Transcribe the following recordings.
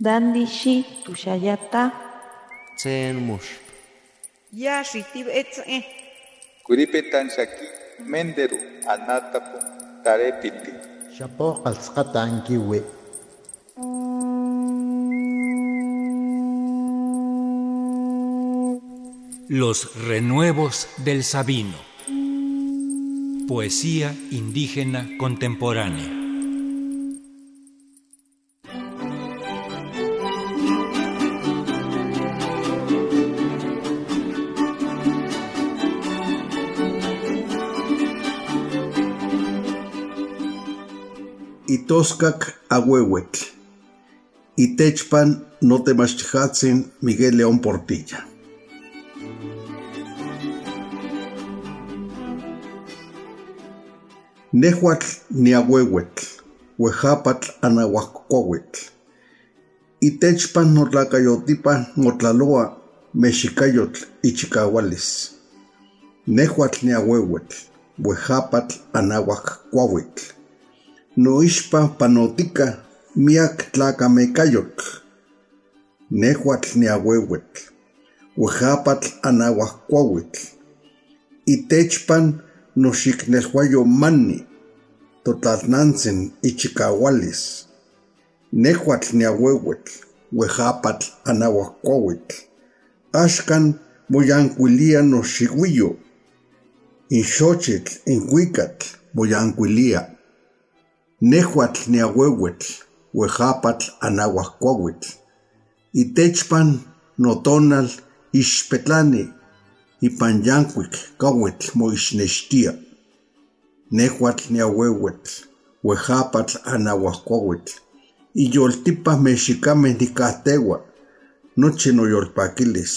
Dandishi tushayata. Tsen mush. Ya shitib etze. Kuripetan shaki menderu anatapu tarepiti. Shapo qalsqatan kiwi. Los renuevos del Sabino. Poesía indígena contemporánea. Itoscac Ahuehuetl. Itechpan Notemachtihatzin Miguel León Portilla. Nehuatl Niahuehuetl, Huejapatl Anahuacuahuetl. Itechpan Notlacayotipa Motlaloa Mexicayotl Ichicahualis. Nehuatl Niahuehuetl, Huejapatl Anahuacuahuetl. Noixpa panotica miak tlacamecayotl. Nehuatl Niahuehuetl, Huejapatl Anahuacuahuetl. Itechpan noxicnelhuayo mani, totlalnantzin ichicahualis, nehuatl niahuehuetl, huejapatl anahuacuahuetl, axcan moyancuilia noxihuiyo, inxochitl inhuicatl moyancuilia, nehuatl niahuehuetl, huejapatl anahuacuahuetl, itechpan notonal ixpetlani, ipan yancuic cauetl moixnextia. Nehuatl niahuehuetl, huejapatl anahuacuahuetl, iyoltipa mexicameh nicahteua, noche noyolpaquilis,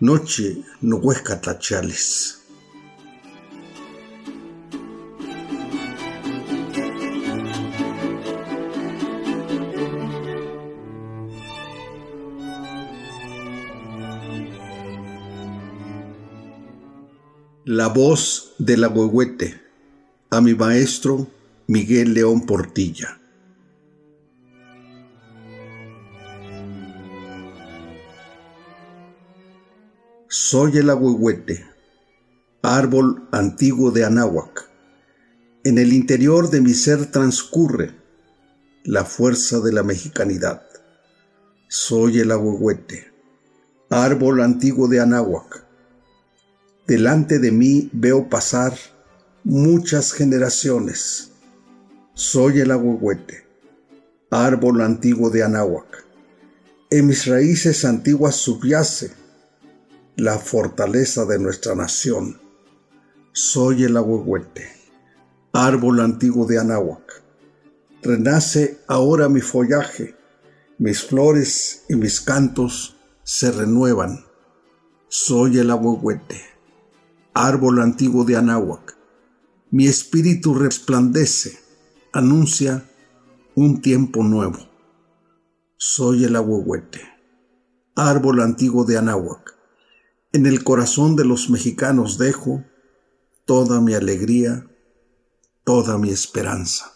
noche nohuescatlachialis. La voz del agüehuete a mi maestro Miguel León Portilla. Soy el agüehuete, árbol antiguo de Anáhuac. En el interior de mi ser transcurre la fuerza de la mexicanidad. Soy el agüehuete, árbol antiguo de Anáhuac. Delante de mí veo pasar muchas generaciones. Soy el agüehuete, árbol antiguo de Anáhuac. En mis raíces antiguas subyace la fortaleza de nuestra nación. Soy el agüehuete, árbol antiguo de Anáhuac. Renace ahora mi follaje, mis flores y mis cantos se renuevan. Soy el agüehuete, árbol antiguo de Anáhuac. Mi espíritu resplandece, anuncia un tiempo nuevo. Soy el agüehuete, árbol antiguo de Anáhuac. En el corazón de los mexicanos dejo toda mi alegría, toda mi esperanza.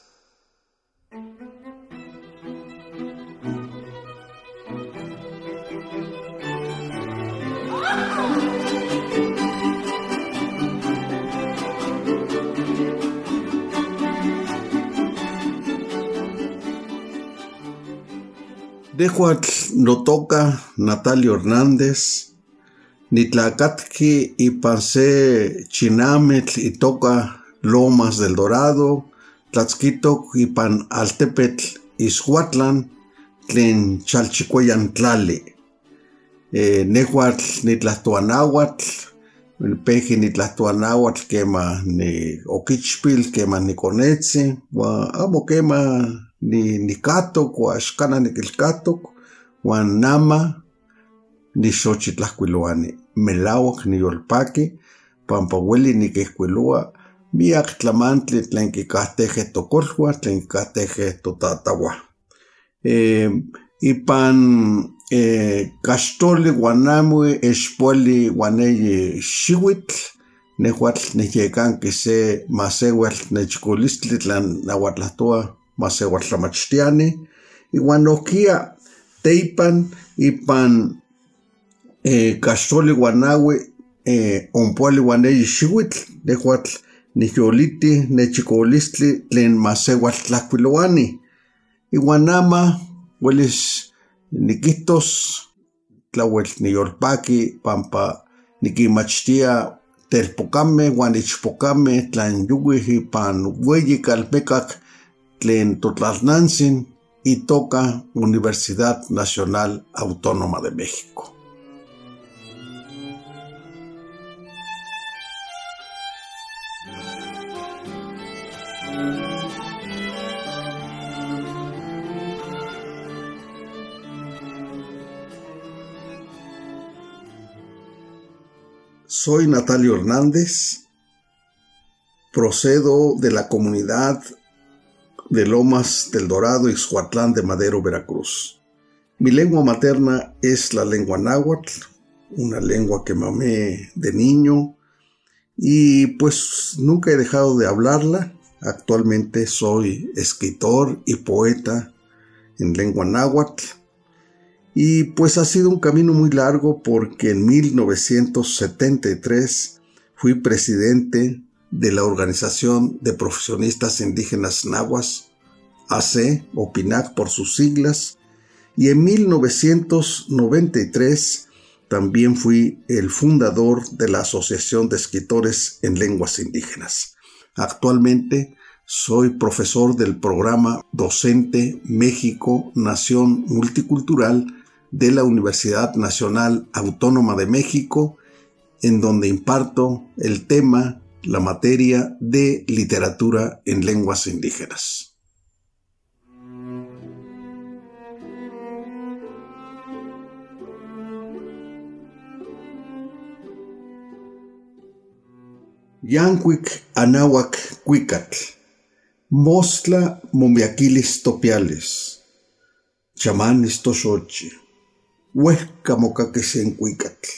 Dejo no toca Natalio Hernández, Nitlacatqui y Pansé Chinametl y toca Lomas del Dorado, Tlatzquitoc y Pan Altepetl Ishuatlan, Tlen Chalchicueyan Tlale, eh, Nehuatl Nitlastuanáhuatl, Peji Nitlastuanáhuatl quema ni Oquichpil, quema ni Conetzi, amo quema ni ni katok wa xkana ni kilkatok wan nama ni xochitlajkuiloani melauak ni yolpaki pampa ueli nikihkuiloa miak tlamantli tlen kikahtekeh tokolhuah tlen kikahtekeh totatawah eh, ipan eh, kaxtoli uan amo expuali uan eyi xiuitl nehuatl nihyekanki se maseuatl nechkolistli tlan nauatlahtoa maseuatl tlamachtiani iuan nohkia Teipan ipan eh, Castoli Guanahue eh, Ompuali Guaneyi Xihuitl, Nehuatl Nihyoliti Nechicolistli Tlen Masewatl Tlacuiloani. Iguanama, hueles niquitos, tlauel niolpaki, pampa niquimachtia telpocame, guanichpocame, tlan yuwi pan hueyi calpecac, tlen totlalnansin, y toca Universidad Nacional Autónoma de México. Soy Natalio Hernández, procedo de la comunidad de Lomas del Dorado y Xuatlán de Madero, Veracruz. Mi lengua materna es la lengua náhuatl, una lengua que mamé de niño y pues nunca he dejado de hablarla. Actualmente soy escritor y poeta en lengua náhuatl. Y pues ha sido un camino muy largo porque en 1973 fui presidente de la Organización de Profesionistas Indígenas Nahuas, AC o PINAC por sus siglas, y en 1993 también fui el fundador de la Asociación de Escritores en Lenguas Indígenas. Actualmente soy profesor del programa docente México Nación Multicultural de la Universidad Nacional Autónoma de México, en donde imparto el tema la materia de literatura en lenguas indígenas. Yanquic Anahuac Cuicatl, Mostla Momiaquilis Topiales, Chamanes Toshochi, Huesca Mocaquesen Cuicatl,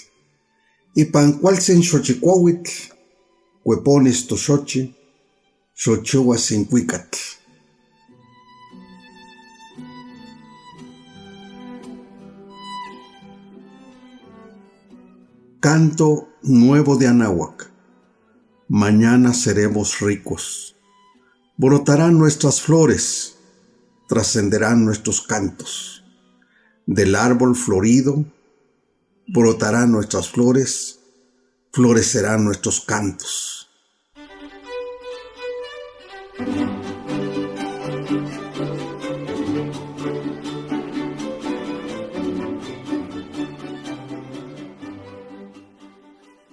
y Pancualsen Xochicuahuitl, Huepones Toshochi, Xochoa Sincuicatl. Canto nuevo de Anáhuac. Mañana seremos ricos. Brotarán nuestras flores, trascenderán nuestros cantos. Del árbol florido brotarán nuestras flores, florecerán nuestros cantos.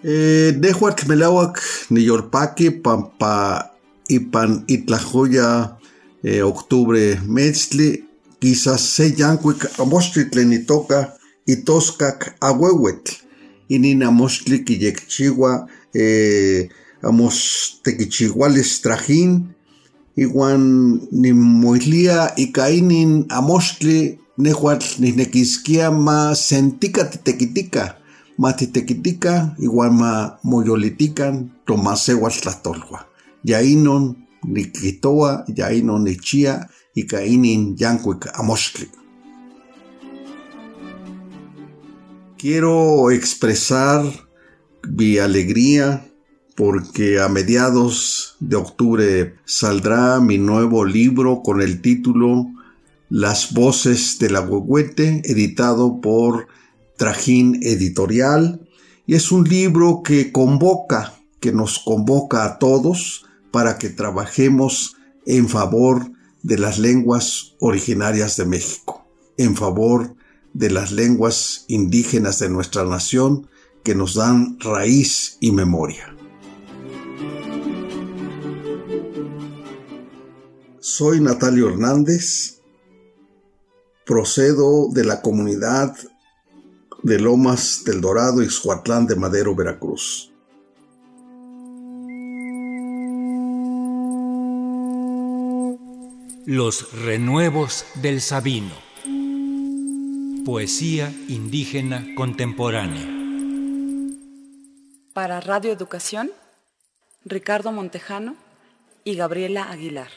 Eh, Nehuac Melawak, Niyorpaki, Pampa, Ipan, Itlajoya, eh, octubre, Metzli, quizás se yancuic, Amostritlenitoca, Itoscac, Ahuehuetl, Inina Mostli, Quillekchiwa, eh, Amos Tequichiguales Trajín, Iguan Nimoilia, Icainin, Amostli, Nehuatl, Nisnequisquia, Ma Sentica Titequitica, matitequitica, igual ma moyolitican, tomasehuas tlatolhua. Yainon niquitoa, yainon nichia, y cainin yancuic amostli. Quiero expresar mi alegría porque a mediados de octubre saldrá mi nuevo libro con el título Las voces de la editado por Trajín Editorial, y es un libro que convoca, que nos convoca a todos para que trabajemos en favor de las lenguas originarias de México, en favor de las lenguas indígenas de nuestra nación que nos dan raíz y memoria. Soy Natalio Hernández, procedo de la comunidad de Lomas del Dorado y Xuatlán de Madero, Veracruz. Los renuevos del Sabino. Poesía indígena contemporánea. Para Radio Educación, Ricardo Montejano y Gabriela Aguilar.